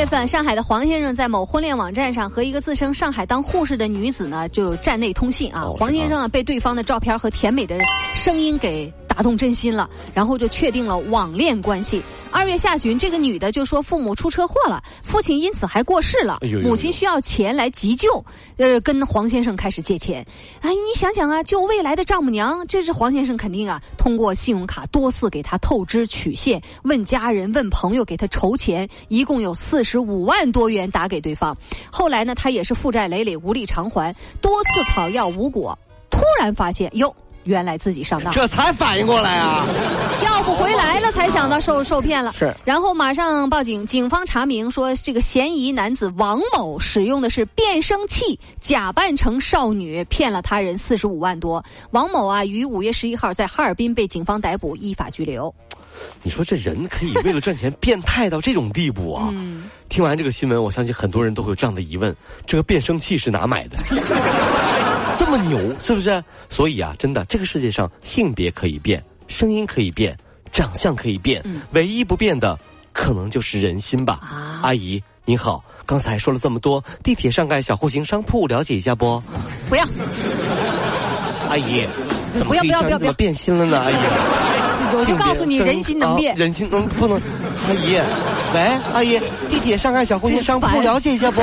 月份，上海的黄先生在某婚恋网站上和一个自称上海当护士的女子呢，就站内通信啊。黄先生啊，被对方的照片和甜美的声音给。打动真心了，然后就确定了网恋关系。二月下旬，这个女的就说父母出车祸了，父亲因此还过世了，母亲需要钱来急救，呃，跟黄先生开始借钱。哎，你想想啊，救未来的丈母娘，这是黄先生肯定啊，通过信用卡多次给她透支取现，问家人、问朋友给她筹钱，一共有四十五万多元打给对方。后来呢，他也是负债累累，无力偿还，多次讨要无果，突然发现哟。原来自己上当，这才反应过来啊！要不回来了才想到受受骗了，是。然后马上报警，警方查明说，这个嫌疑男子王某使用的是变声器，假扮成少女骗了他人四十五万多。王某啊，于五月十一号在哈尔滨被警方逮捕，依法拘留。你说这人可以为了赚钱变态到这种地步啊？听完这个新闻，我相信很多人都会有这样的疑问：这个变声器是哪买的？这么牛是不是？所以啊，真的，这个世界上性别可以变，声音可以变，长相可以变，唯一不变的可能就是人心吧。阿姨您好，刚才说了这么多，地铁上盖小户型商铺了解一下不？不要。阿姨，怎么不要不要不要变心了呢？阿姨，我就告诉你，人心能变，人心能不能？阿姨，喂，阿姨，地铁上盖小户型商铺了解一下不？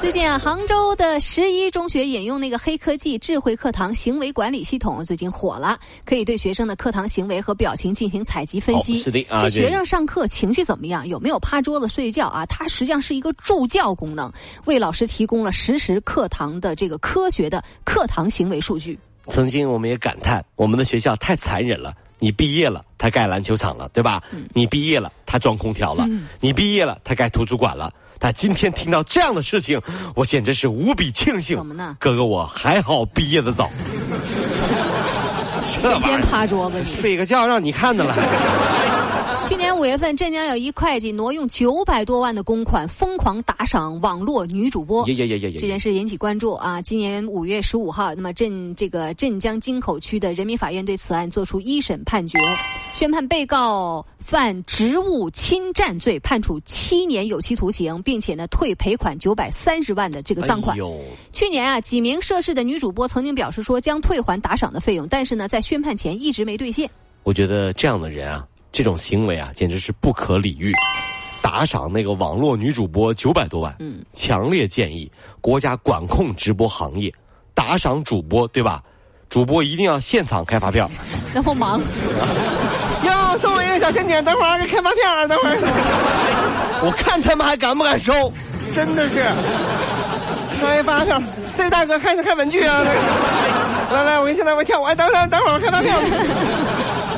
最近啊，杭州的十一中学引用那个黑科技智慧课堂行为管理系统，最近火了，可以对学生的课堂行为和表情进行采集分析。是的啊，这学生上课情绪怎么样？有没有趴桌子睡觉啊？它实际上是一个助教功能，为老师提供了实时课堂的这个科学的课堂行为数据。曾经我们也感叹，我们的学校太残忍了。你毕业了，他盖篮球场了，对吧？你毕业了，他装空调了；你毕业了，他盖图书馆了。他今天听到这样的事情，我简直是无比庆幸。怎么呢？哥哥，我还好毕业的早。天天趴桌子，睡个觉让你看的了。去年五月份，镇江有一会计挪用九百多万的公款，疯狂打赏网络女主播。这件事引起关注啊！今年五月十五号，那么镇这个镇江京口区的人民法院对此案作出一审判决，宣判被告犯职务侵占罪，判处七年有期徒刑，并且呢退赔款九百三十万的这个赃款。去年啊，几名涉事的女主播曾经表示说将退还打赏的费用，但是呢，在宣判前一直没兑现。我觉得这样的人啊。这种行为啊，简直是不可理喻！打赏那个网络女主播九百多万，嗯，强烈建议国家管控直播行业，打赏主播对吧？主播一定要现场开发票，然后忙。哟送我一个小甜点，等会儿给开发票，等会儿。我看他们还敢不敢收？真的是开发票，这大哥看看文具啊！来来，我给你现在我跳，哎，等等等会儿开发票。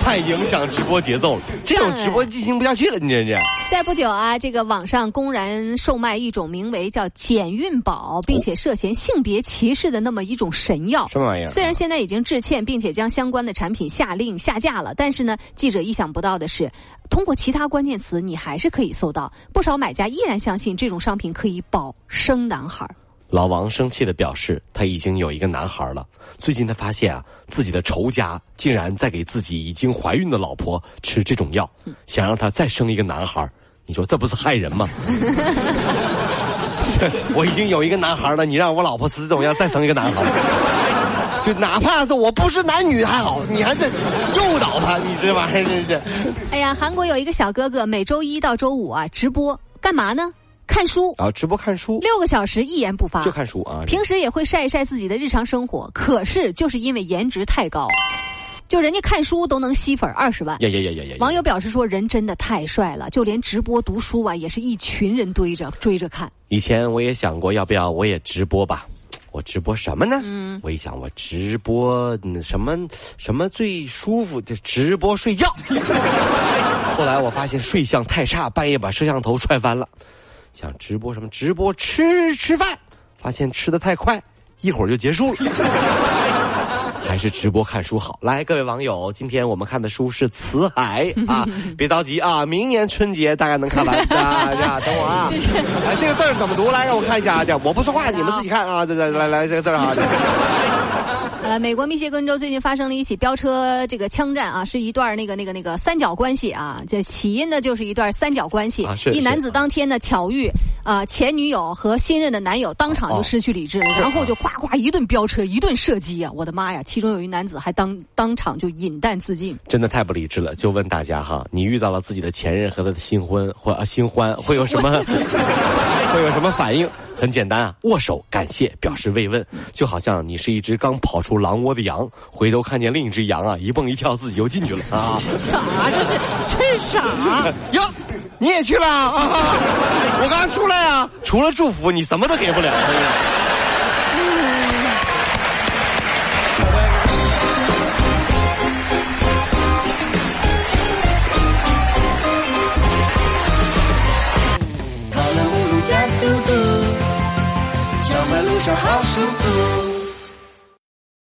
太影响直播节奏了，这种直播进行不下去了。你这这。在不久啊，这个网上公然售卖一种名为叫减孕宝，并且涉嫌性别歧视的那么一种神药。什么玩意儿？虽然现在已经致歉，并且将相关的产品下令下架了，但是呢，记者意想不到的是，通过其他关键词，你还是可以搜到不少买家依然相信这种商品可以保生男孩。老王生气的表示，他已经有一个男孩了。最近他发现啊，自己的仇家竟然在给自己已经怀孕的老婆吃这种药，想让他再生一个男孩。你说这不是害人吗？我已经有一个男孩了，你让我老婆吃这种药再生一个男孩，就哪怕是我不是男女还好，你还在诱导他，你这玩意儿真是。哎呀，韩国有一个小哥哥，每周一到周五啊直播干嘛呢？看书啊，直播看书，六个小时一言不发，就看书啊。平时也会晒一晒自己的日常生活，可是就是因为颜值太高，就人家看书都能吸粉二十万。呀呀呀呀呀！网友表示说，人真的太帅了，就连直播读书啊，也是一群人堆着追着看。以前我也想过，要不要我也直播吧？我直播什么呢？嗯，我一想，我直播什么什么最舒服？就直播睡觉。后来我发现睡相太差，半夜把摄像头踹翻了。想直播什么？直播吃吃饭，发现吃的太快，一会儿就结束了。还是直播看书好？来，各位网友，今天我们看的书是《辞海》啊，别着急啊，明年春节大概能看完。啊，等我啊，哎，这个字怎么读？来，让我看一下啊。我不说话，你们自己看啊。这这，来来，这个字啊。呃，美国密歇根州最近发生了一起飙车这个枪战啊，是一段那个那个那个三角关系啊，这起因呢就是一段三角关系。啊，是。一男子当天呢巧遇啊前女友和新任的男友，当场就失去理智了，然后就夸夸一顿飙车，一顿射击啊！我的妈呀，其中有一男子还当当场就饮弹自尽。真的太不理智了！就问大家哈，你遇到了自己的前任和他的新婚或新欢，会有什么会 有什么反应？很简单啊，握手感谢，表示慰问，就好像你是一只刚跑出狼窝的羊，回头看见另一只羊啊，一蹦一跳，自己又进去了啊！啥？这是这是啥？哟，你也去了啊？我刚出来啊，除了祝福，你什么都给不了。路上好舒服。